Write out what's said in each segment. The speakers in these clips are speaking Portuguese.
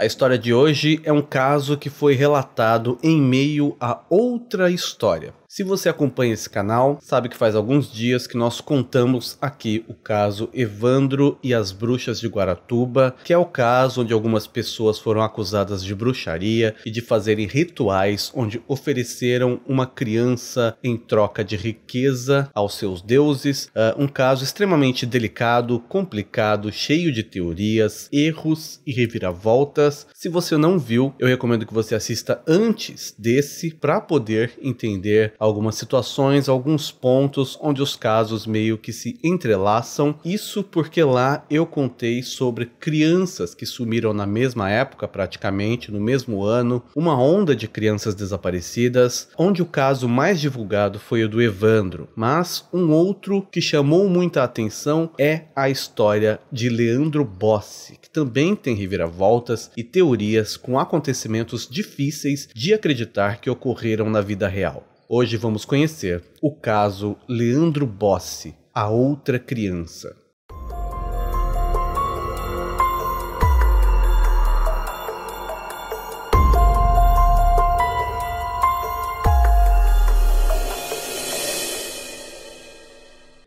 A história de hoje é um caso que foi relatado em meio a outra história. Se você acompanha esse canal, sabe que faz alguns dias que nós contamos aqui o caso Evandro e as Bruxas de Guaratuba, que é o caso onde algumas pessoas foram acusadas de bruxaria e de fazerem rituais onde ofereceram uma criança em troca de riqueza aos seus deuses. Uh, um caso extremamente delicado, complicado, cheio de teorias, erros e reviravoltas. Se você não viu, eu recomendo que você assista antes desse para poder entender algumas situações, alguns pontos onde os casos meio que se entrelaçam. Isso porque lá eu contei sobre crianças que sumiram na mesma época, praticamente, no mesmo ano, uma onda de crianças desaparecidas, onde o caso mais divulgado foi o do Evandro, mas um outro que chamou muita atenção é a história de Leandro Bossi, que também tem reviravoltas e teorias com acontecimentos difíceis de acreditar que ocorreram na vida real. Hoje vamos conhecer o caso Leandro Bossi, a outra criança.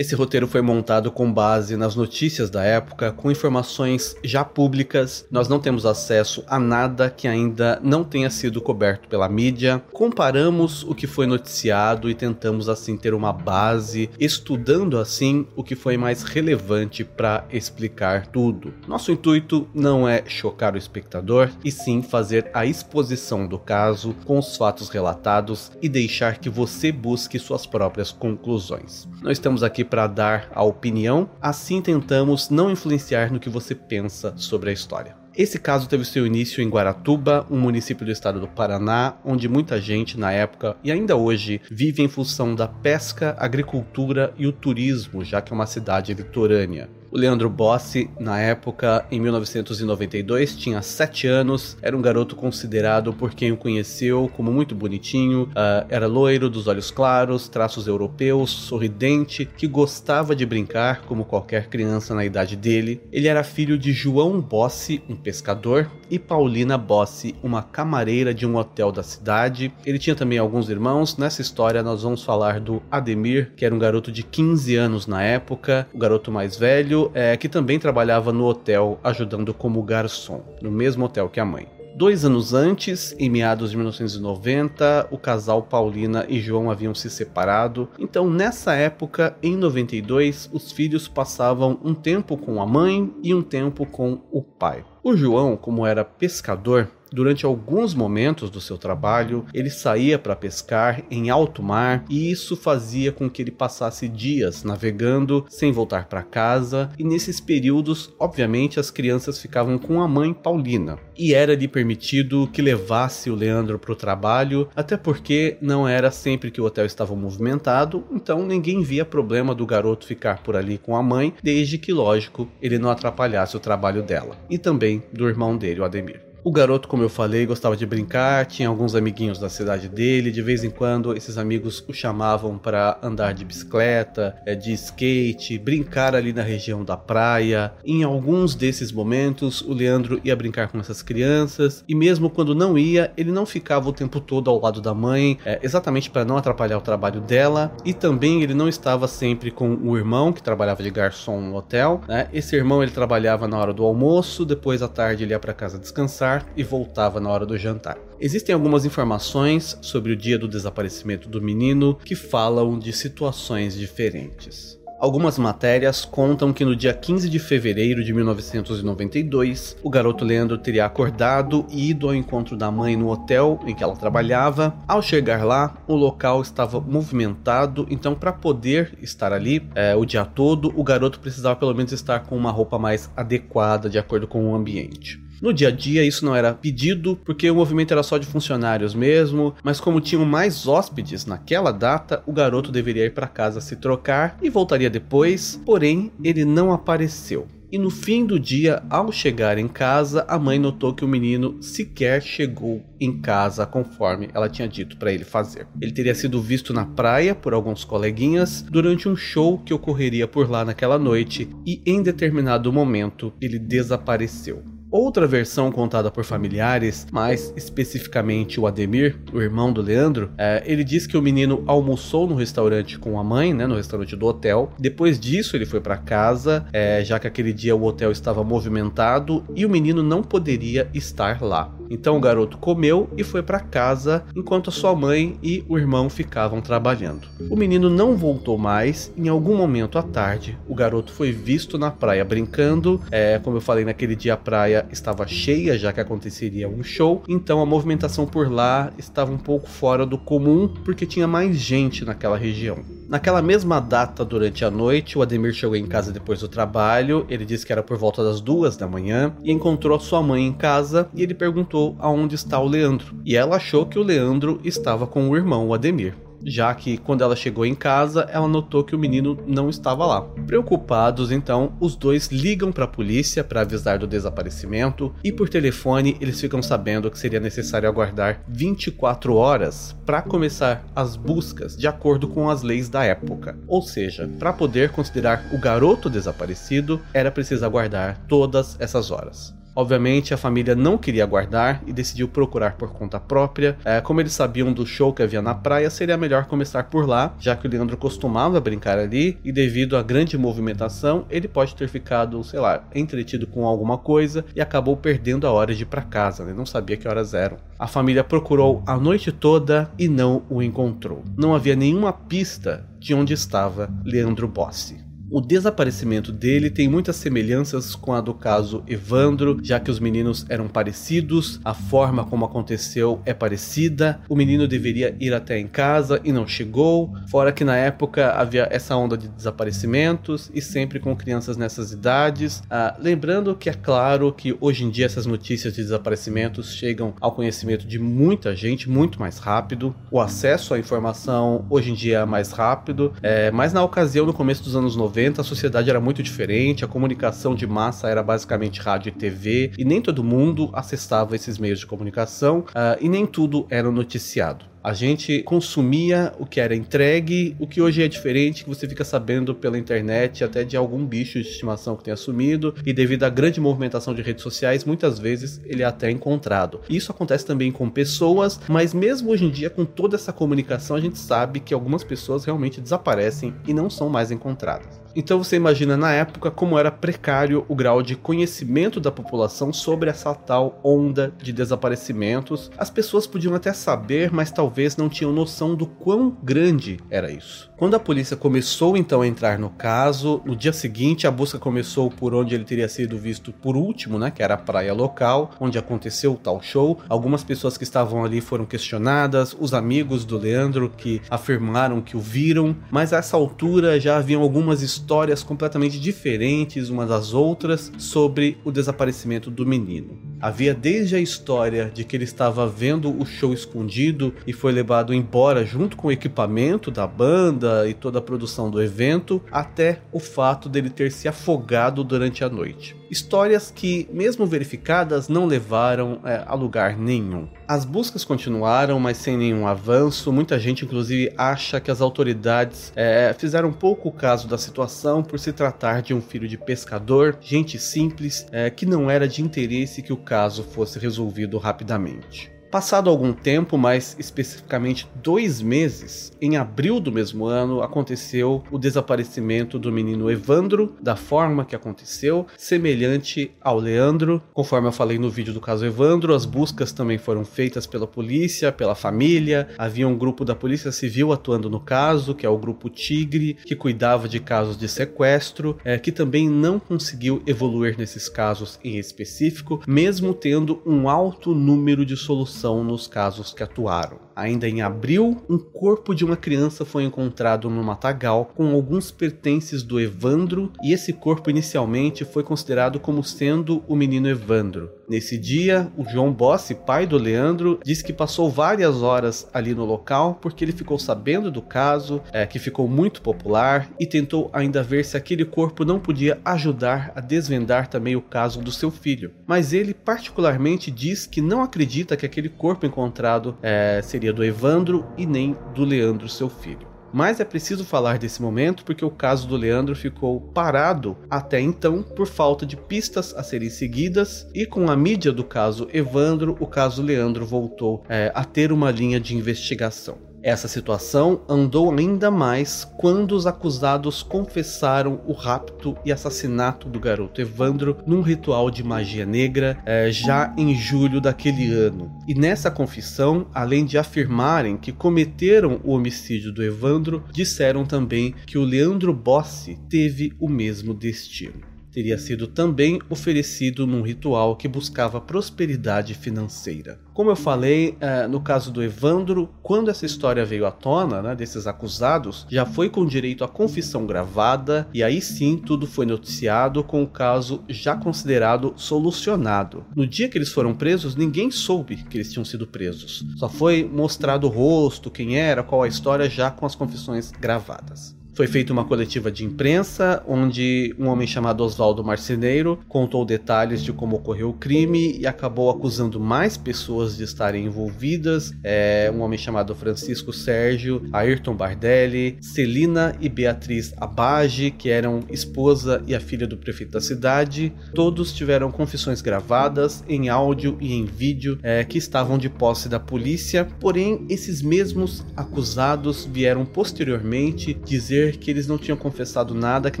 Esse roteiro foi montado com base nas notícias da época, com informações já públicas. Nós não temos acesso a nada que ainda não tenha sido coberto pela mídia. Comparamos o que foi noticiado e tentamos assim ter uma base, estudando assim o que foi mais relevante para explicar tudo. Nosso intuito não é chocar o espectador, e sim fazer a exposição do caso com os fatos relatados e deixar que você busque suas próprias conclusões. Não estamos aqui para dar a opinião, assim tentamos não influenciar no que você pensa sobre a história. Esse caso teve seu início em Guaratuba, um município do estado do Paraná, onde muita gente na época e ainda hoje vive em função da pesca, agricultura e o turismo, já que é uma cidade litorânea. O Leandro Bossi, na época, em 1992, tinha 7 anos, era um garoto considerado por quem o conheceu como muito bonitinho, uh, era loiro, dos olhos claros, traços europeus, sorridente, que gostava de brincar como qualquer criança na idade dele. Ele era filho de João Bossi, um pescador, e Paulina Bossi, uma camareira de um hotel da cidade. Ele tinha também alguns irmãos. Nessa história, nós vamos falar do Ademir, que era um garoto de 15 anos na época, o garoto mais velho é, que também trabalhava no hotel ajudando como garçom, no mesmo hotel que a mãe. Dois anos antes, em meados de 1990, o casal Paulina e João haviam se separado. Então, nessa época, em 92, os filhos passavam um tempo com a mãe e um tempo com o pai. O João, como era pescador, Durante alguns momentos do seu trabalho, ele saía para pescar em alto mar e isso fazia com que ele passasse dias navegando sem voltar para casa. E nesses períodos, obviamente, as crianças ficavam com a mãe Paulina e era-lhe permitido que levasse o Leandro para o trabalho, até porque não era sempre que o hotel estava movimentado, então ninguém via problema do garoto ficar por ali com a mãe, desde que, lógico, ele não atrapalhasse o trabalho dela e também do irmão dele, o Ademir. O garoto, como eu falei, gostava de brincar, tinha alguns amiguinhos da cidade dele, de vez em quando esses amigos o chamavam para andar de bicicleta, eh, de skate, brincar ali na região da praia. Em alguns desses momentos, o Leandro ia brincar com essas crianças e mesmo quando não ia, ele não ficava o tempo todo ao lado da mãe, é, exatamente para não atrapalhar o trabalho dela e também ele não estava sempre com o irmão que trabalhava de garçom no hotel. Né? Esse irmão ele trabalhava na hora do almoço, depois à tarde ele ia para casa descansar almoçar e voltava na hora do jantar. Existem algumas informações sobre o dia do desaparecimento do menino que falam de situações diferentes. Algumas matérias contam que no dia 15 de fevereiro de 1992, o garoto Leandro teria acordado e ido ao encontro da mãe no hotel em que ela trabalhava. Ao chegar lá, o local estava movimentado, então para poder estar ali é, o dia todo, o garoto precisava pelo menos estar com uma roupa mais adequada de acordo com o ambiente. No dia a dia, isso não era pedido, porque o movimento era só de funcionários mesmo, mas como tinham mais hóspedes naquela data, o garoto deveria ir para casa se trocar e voltaria depois, porém, ele não apareceu. E no fim do dia, ao chegar em casa, a mãe notou que o menino sequer chegou em casa conforme ela tinha dito para ele fazer. Ele teria sido visto na praia por alguns coleguinhas durante um show que ocorreria por lá naquela noite e em determinado momento ele desapareceu. Outra versão contada por familiares, mais especificamente o Ademir, o irmão do Leandro, é, ele diz que o menino almoçou no restaurante com a mãe, né, no restaurante do hotel. Depois disso, ele foi para casa, é, já que aquele dia o hotel estava movimentado e o menino não poderia estar lá. Então o garoto comeu e foi para casa enquanto a sua mãe e o irmão ficavam trabalhando. O menino não voltou mais. Em algum momento à tarde, o garoto foi visto na praia brincando. É, como eu falei, naquele dia a praia estava cheia, já que aconteceria um show. Então a movimentação por lá estava um pouco fora do comum, porque tinha mais gente naquela região. Naquela mesma data, durante a noite, o Ademir chegou em casa depois do trabalho. Ele disse que era por volta das duas da manhã e encontrou sua mãe em casa e ele perguntou aonde está o Leandro. E ela achou que o Leandro estava com o irmão, o Ademir já que quando ela chegou em casa, ela notou que o menino não estava lá. Preocupados, então, os dois ligam para a polícia para avisar do desaparecimento e por telefone eles ficam sabendo que seria necessário aguardar 24 horas para começar as buscas de acordo com as leis da época. Ou seja, para poder considerar o garoto desaparecido, era preciso aguardar todas essas horas. Obviamente, a família não queria aguardar e decidiu procurar por conta própria. É, como eles sabiam do show que havia na praia, seria melhor começar por lá, já que o Leandro costumava brincar ali e, devido à grande movimentação, ele pode ter ficado, sei lá, entretido com alguma coisa e acabou perdendo a hora de ir para casa, né? não sabia que horas eram. A família procurou a noite toda e não o encontrou. Não havia nenhuma pista de onde estava Leandro Bossi. O desaparecimento dele tem muitas semelhanças com a do caso Evandro, já que os meninos eram parecidos, a forma como aconteceu é parecida. O menino deveria ir até em casa e não chegou. Fora que na época havia essa onda de desaparecimentos e sempre com crianças nessas idades. Ah, lembrando que é claro que hoje em dia essas notícias de desaparecimentos chegam ao conhecimento de muita gente muito mais rápido. O acesso à informação hoje em dia é mais rápido, é, mas na ocasião, no começo dos anos 90, 90 a sociedade era muito diferente, a comunicação de massa era basicamente rádio e TV, e nem todo mundo acessava esses meios de comunicação, uh, e nem tudo era noticiado. A gente consumia o que era entregue, o que hoje é diferente, que você fica sabendo pela internet até de algum bicho de estimação que tenha sumido, e devido à grande movimentação de redes sociais, muitas vezes ele é até encontrado. Isso acontece também com pessoas, mas mesmo hoje em dia, com toda essa comunicação, a gente sabe que algumas pessoas realmente desaparecem e não são mais encontradas. Então você imagina na época como era precário o grau de conhecimento da população sobre essa tal onda de desaparecimentos. As pessoas podiam até saber, mas talvez não tinham noção do quão grande era isso. Quando a polícia começou então a entrar no caso, no dia seguinte a busca começou por onde ele teria sido visto por último, né, que era a praia local, onde aconteceu o tal show. Algumas pessoas que estavam ali foram questionadas, os amigos do Leandro que afirmaram que o viram, mas a essa altura já haviam algumas histórias completamente diferentes umas das outras sobre o desaparecimento do menino. Havia desde a história de que ele estava vendo o show escondido e foi levado embora junto com o equipamento da banda e toda a produção do evento, até o fato dele ter se afogado durante a noite. Histórias que, mesmo verificadas, não levaram é, a lugar nenhum. As buscas continuaram, mas sem nenhum avanço. Muita gente, inclusive, acha que as autoridades é, fizeram pouco caso da situação por se tratar de um filho de pescador, gente simples, é, que não era de interesse que o caso fosse resolvido rapidamente. Passado algum tempo, mais especificamente dois meses, em abril do mesmo ano, aconteceu o desaparecimento do menino Evandro, da forma que aconteceu, semelhante ao Leandro. Conforme eu falei no vídeo do caso Evandro, as buscas também foram feitas pela polícia, pela família. Havia um grupo da Polícia Civil atuando no caso, que é o Grupo Tigre, que cuidava de casos de sequestro, é, que também não conseguiu evoluir nesses casos em específico, mesmo tendo um alto número de soluções nos casos que atuaram. Ainda em abril, um corpo de uma criança foi encontrado no matagal com alguns pertences do Evandro, e esse corpo inicialmente foi considerado como sendo o menino Evandro. Nesse dia, o João Bossi, pai do Leandro, disse que passou várias horas ali no local porque ele ficou sabendo do caso, é, que ficou muito popular, e tentou ainda ver se aquele corpo não podia ajudar a desvendar também o caso do seu filho. Mas ele particularmente diz que não acredita que aquele corpo encontrado é, seria do Evandro e nem do Leandro, seu filho. Mas é preciso falar desse momento porque o caso do Leandro ficou parado até então por falta de pistas a serem seguidas e com a mídia do caso Evandro, o caso Leandro voltou é, a ter uma linha de investigação. Essa situação andou ainda mais quando os acusados confessaram o rapto e assassinato do garoto Evandro num ritual de magia negra é, já em julho daquele ano. E nessa confissão, além de afirmarem que cometeram o homicídio do Evandro, disseram também que o Leandro Bossi teve o mesmo destino teria sido também oferecido num ritual que buscava prosperidade financeira. Como eu falei, uh, no caso do Evandro, quando essa história veio à tona, né, desses acusados, já foi com direito à confissão gravada, e aí sim tudo foi noticiado com o caso já considerado solucionado. No dia que eles foram presos, ninguém soube que eles tinham sido presos. Só foi mostrado o rosto, quem era, qual a história, já com as confissões gravadas. Foi feita uma coletiva de imprensa, onde um homem chamado Oswaldo Marceneiro contou detalhes de como ocorreu o crime e acabou acusando mais pessoas de estarem envolvidas. É, um homem chamado Francisco Sérgio, Ayrton Bardelli, Celina e Beatriz Abage, que eram esposa e a filha do prefeito da cidade. Todos tiveram confissões gravadas em áudio e em vídeo é, que estavam de posse da polícia, porém, esses mesmos acusados vieram posteriormente dizer dizer que eles não tinham confessado nada, que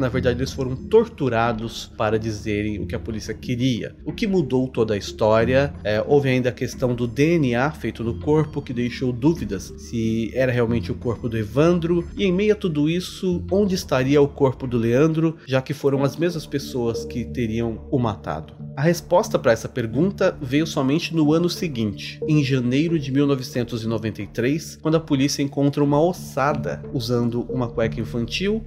na verdade eles foram torturados para dizerem o que a polícia queria. O que mudou toda a história. É, houve ainda a questão do DNA feito no corpo, que deixou dúvidas se era realmente o corpo do Evandro. E em meio a tudo isso, onde estaria o corpo do Leandro, já que foram as mesmas pessoas que teriam o matado? A resposta para essa pergunta veio somente no ano seguinte, em janeiro de 1993, quando a polícia encontra uma ossada usando uma cueca infantil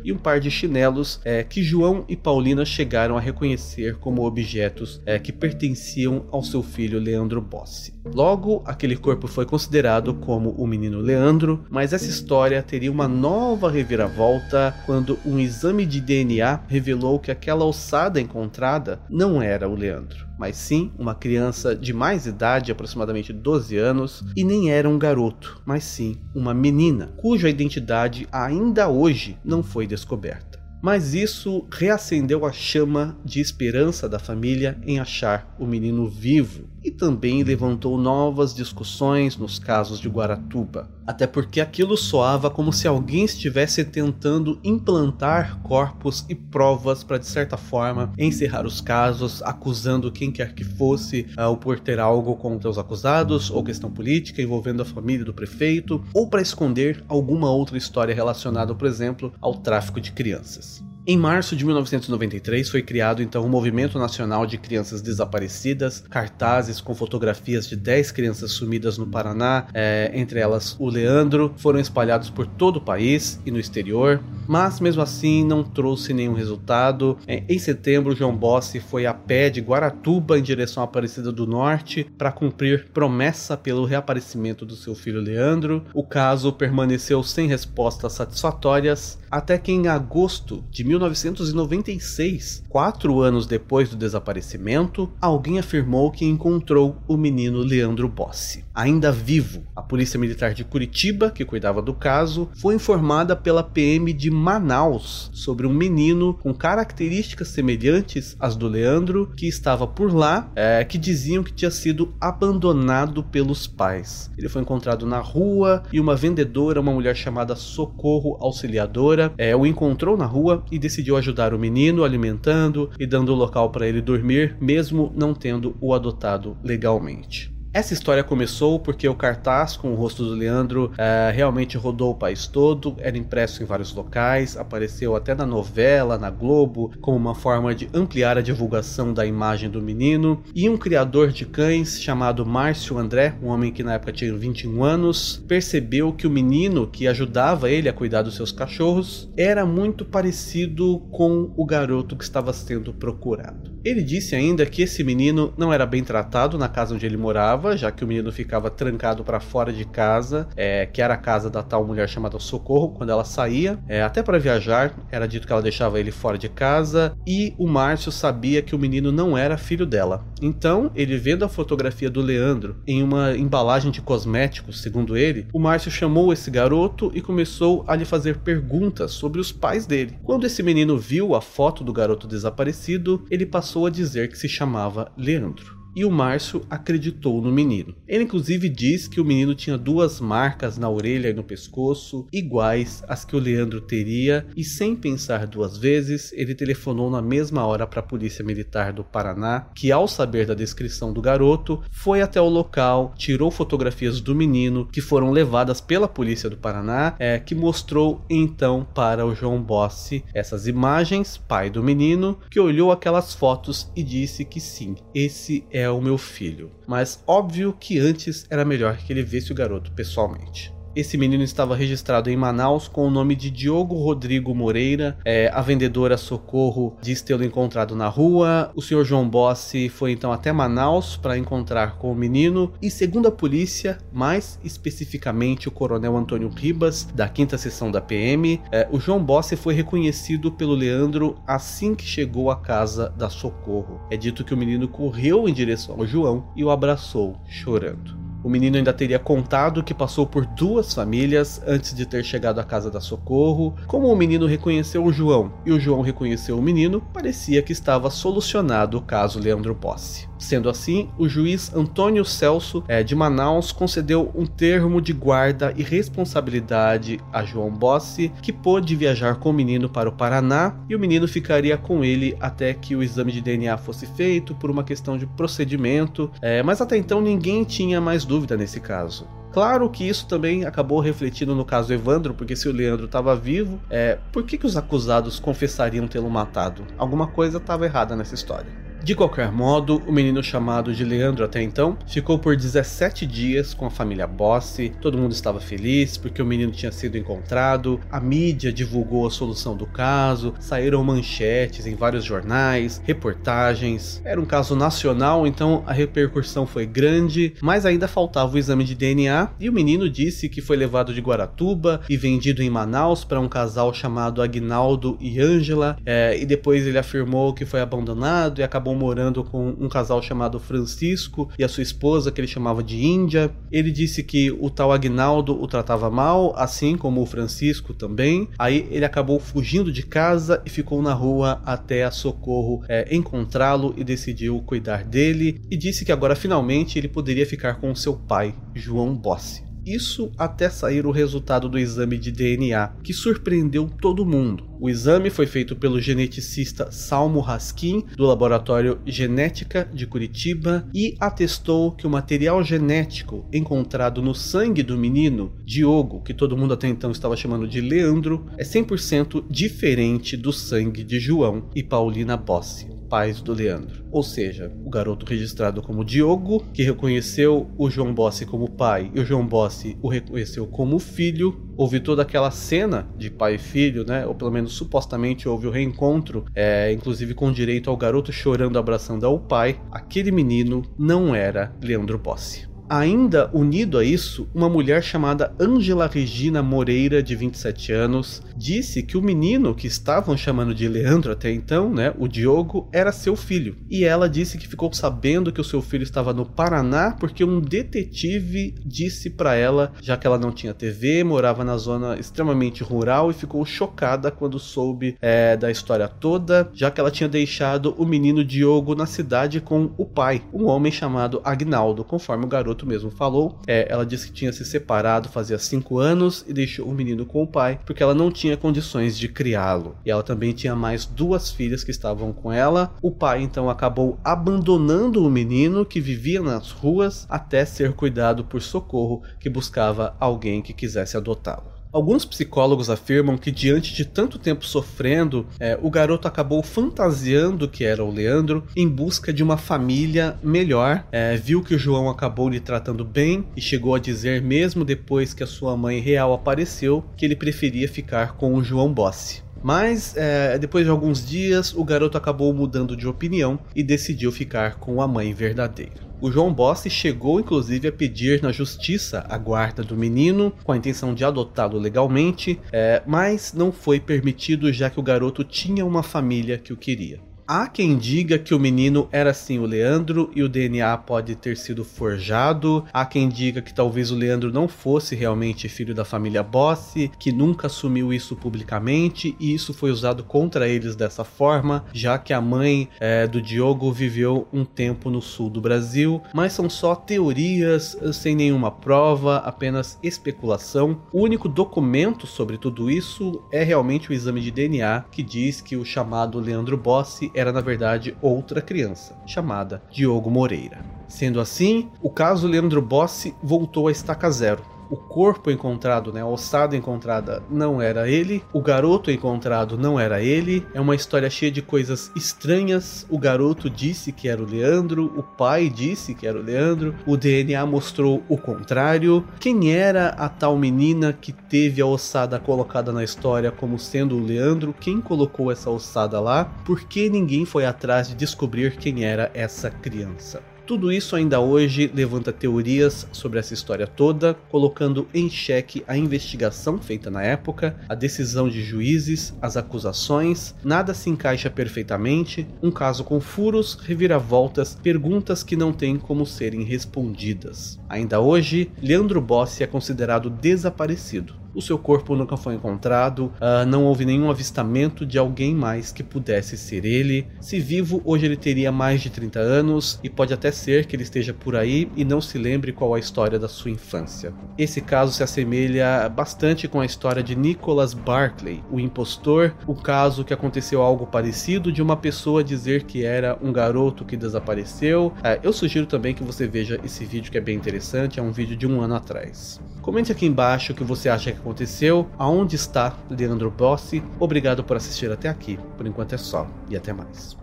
e um par de chinelos é, que João e Paulina chegaram a reconhecer como objetos é, que pertenciam ao seu filho Leandro Bossi. Logo, aquele corpo foi considerado como o menino Leandro, mas essa história teria uma nova reviravolta quando um exame de DNA revelou que aquela ossada encontrada não era o Leandro mas sim uma criança de mais idade, aproximadamente 12 anos, e nem era um garoto, mas sim uma menina, cuja identidade ainda hoje não foi descoberta. Mas isso reacendeu a chama de esperança da família em achar o menino vivo e também levantou novas discussões nos casos de Guaratuba. Até porque aquilo soava como se alguém estivesse tentando implantar corpos e provas para, de certa forma, encerrar os casos, acusando quem quer que fosse uh, ou por ter algo contra os acusados, ou questão política envolvendo a família do prefeito, ou para esconder alguma outra história relacionada, por exemplo, ao tráfico de crianças. Em março de 1993 foi criado então o Movimento Nacional de Crianças Desaparecidas, cartazes com fotografias de 10 crianças sumidas no Paraná, é, entre elas o Leandro, foram espalhados por todo o país e no exterior, mas mesmo assim não trouxe nenhum resultado. É, em setembro, João Bossi foi a pé de Guaratuba em direção à Aparecida do Norte para cumprir promessa pelo reaparecimento do seu filho Leandro. O caso permaneceu sem respostas satisfatórias até que em agosto de 1996, quatro anos depois do desaparecimento, alguém afirmou que encontrou o menino Leandro Bossi. Ainda vivo, a Polícia Militar de Curitiba, que cuidava do caso, foi informada pela PM de Manaus sobre um menino com características semelhantes às do Leandro, que estava por lá, é, que diziam que tinha sido abandonado pelos pais. Ele foi encontrado na rua e uma vendedora, uma mulher chamada Socorro Auxiliadora, é, o encontrou na rua e decidiu ajudar o menino, alimentando e dando local para ele dormir, mesmo não tendo o adotado legalmente. Essa história começou porque o cartaz com o rosto do Leandro uh, realmente rodou o país todo, era impresso em vários locais, apareceu até na novela, na Globo, como uma forma de ampliar a divulgação da imagem do menino. E um criador de cães chamado Márcio André, um homem que na época tinha 21 anos, percebeu que o menino que ajudava ele a cuidar dos seus cachorros era muito parecido com o garoto que estava sendo procurado. Ele disse ainda que esse menino não era bem tratado na casa onde ele morava, já que o menino ficava trancado para fora de casa, é, que era a casa da tal mulher chamada Socorro, quando ela saía, é, até para viajar, era dito que ela deixava ele fora de casa, e o Márcio sabia que o menino não era filho dela. Então, ele vendo a fotografia do Leandro em uma embalagem de cosméticos, segundo ele, o Márcio chamou esse garoto e começou a lhe fazer perguntas sobre os pais dele. Quando esse menino viu a foto do garoto desaparecido, ele passou a dizer que se chamava Leandro e o Márcio acreditou no menino. Ele inclusive diz que o menino tinha duas marcas na orelha e no pescoço, iguais às que o Leandro teria, e sem pensar duas vezes, ele telefonou na mesma hora para a Polícia Militar do Paraná, que ao saber da descrição do garoto, foi até o local, tirou fotografias do menino, que foram levadas pela Polícia do Paraná, é, que mostrou então para o João Bossi essas imagens, pai do menino, que olhou aquelas fotos e disse que sim, esse é é o meu filho. Mas óbvio que antes era melhor que ele visse o garoto pessoalmente. Esse menino estava registrado em Manaus com o nome de Diogo Rodrigo Moreira. É, a vendedora Socorro diz tê-lo encontrado na rua. O senhor João Bossi foi então até Manaus para encontrar com o menino. E segundo a polícia, mais especificamente o coronel Antônio Ribas, da quinta seção da PM, é, o João Bossi foi reconhecido pelo Leandro assim que chegou à casa da Socorro. É dito que o menino correu em direção ao João e o abraçou, chorando. O menino ainda teria contado que passou por duas famílias antes de ter chegado à casa da Socorro. Como o menino reconheceu o João e o João reconheceu o menino, parecia que estava solucionado o caso Leandro Posse. Sendo assim, o juiz Antônio Celso é, de Manaus concedeu um termo de guarda e responsabilidade a João Bossi, que pôde viajar com o menino para o Paraná e o menino ficaria com ele até que o exame de DNA fosse feito por uma questão de procedimento, é, mas até então ninguém tinha mais dúvida nesse caso. Claro que isso também acabou refletindo no caso Evandro, porque se o Leandro estava vivo, é, por que, que os acusados confessariam tê-lo matado? Alguma coisa estava errada nessa história. De qualquer modo, o menino chamado de Leandro até então ficou por 17 dias com a família Bossi. Todo mundo estava feliz porque o menino tinha sido encontrado. A mídia divulgou a solução do caso, saíram manchetes em vários jornais, reportagens. Era um caso nacional, então a repercussão foi grande, mas ainda faltava o exame de DNA e o menino disse que foi levado de Guaratuba e vendido em Manaus para um casal chamado Agnaldo e Ângela, é, e depois ele afirmou que foi abandonado e acabou acabou morando com um casal chamado Francisco e a sua esposa, que ele chamava de Índia. Ele disse que o tal Agnaldo o tratava mal, assim como o Francisco também. Aí ele acabou fugindo de casa e ficou na rua até a Socorro é, encontrá-lo e decidiu cuidar dele. E disse que agora finalmente ele poderia ficar com seu pai, João Bossi. Isso até sair o resultado do exame de DNA, que surpreendeu todo mundo. O exame foi feito pelo geneticista Salmo Raskin, do laboratório Genética de Curitiba, e atestou que o material genético encontrado no sangue do menino, Diogo, que todo mundo até então estava chamando de Leandro, é 100% diferente do sangue de João e Paulina Bossi pais do Leandro. Ou seja, o garoto registrado como Diogo, que reconheceu o João Bossi como pai e o João Bossi o reconheceu como filho. Houve toda aquela cena de pai e filho, né? Ou pelo menos supostamente houve o reencontro, é, inclusive com direito ao garoto chorando abraçando ao pai. Aquele menino não era Leandro Bossi. Ainda unido a isso, uma mulher chamada Angela Regina Moreira, de 27 anos, disse que o menino que estavam chamando de Leandro até então, né, o Diogo, era seu filho. E ela disse que ficou sabendo que o seu filho estava no Paraná porque um detetive disse para ela, já que ela não tinha TV, morava na zona extremamente rural e ficou chocada quando soube é, da história toda, já que ela tinha deixado o menino Diogo na cidade com o pai, um homem chamado Agnaldo, conforme o garoto garoto mesmo falou. É, ela disse que tinha se separado fazia cinco anos e deixou o menino com o pai porque ela não tinha condições de criá-lo. E ela também tinha mais duas filhas que estavam com ela. O pai então acabou abandonando o menino que vivia nas ruas até ser cuidado por socorro que buscava alguém que quisesse adotá-lo. Alguns psicólogos afirmam que, diante de tanto tempo sofrendo, é, o garoto acabou fantasiando que era o Leandro em busca de uma família melhor. É, viu que o João acabou lhe tratando bem e chegou a dizer, mesmo depois que a sua mãe real apareceu, que ele preferia ficar com o João Bossi. Mas é, depois de alguns dias, o garoto acabou mudando de opinião e decidiu ficar com a mãe verdadeira. O João Bossi chegou inclusive a pedir na justiça a guarda do menino com a intenção de adotá-lo legalmente, é, mas não foi permitido já que o garoto tinha uma família que o queria. Há quem diga que o menino era sim o Leandro e o DNA pode ter sido forjado. Há quem diga que talvez o Leandro não fosse realmente filho da família Bossi, que nunca assumiu isso publicamente e isso foi usado contra eles dessa forma, já que a mãe é, do Diogo viveu um tempo no sul do Brasil. Mas são só teorias sem nenhuma prova, apenas especulação. O único documento sobre tudo isso é realmente o exame de DNA que diz que o chamado Leandro Bossi era na verdade outra criança, chamada Diogo Moreira. Sendo assim, o caso Leandro Bossi voltou a estaca zero o corpo encontrado, né, a ossada encontrada não era ele, o garoto encontrado não era ele. É uma história cheia de coisas estranhas. O garoto disse que era o Leandro, o pai disse que era o Leandro, o DNA mostrou o contrário. Quem era a tal menina que teve a ossada colocada na história como sendo o Leandro? Quem colocou essa ossada lá? Por que ninguém foi atrás de descobrir quem era essa criança? Tudo isso ainda hoje levanta teorias sobre essa história toda, colocando em xeque a investigação feita na época, a decisão de juízes, as acusações, nada se encaixa perfeitamente, um caso com furos, reviravoltas, perguntas que não têm como serem respondidas. Ainda hoje, Leandro Bossi é considerado desaparecido o seu corpo nunca foi encontrado, uh, não houve nenhum avistamento de alguém mais que pudesse ser ele. Se vivo, hoje ele teria mais de 30 anos e pode até ser que ele esteja por aí e não se lembre qual a história da sua infância. Esse caso se assemelha bastante com a história de Nicholas Barclay, o impostor, o caso que aconteceu algo parecido de uma pessoa dizer que era um garoto que desapareceu. Uh, eu sugiro também que você veja esse vídeo que é bem interessante, é um vídeo de um ano atrás. Comente aqui embaixo o que você acha que aconteceu, aonde está Leandro Bossi. Obrigado por assistir até aqui. Por enquanto é só e até mais.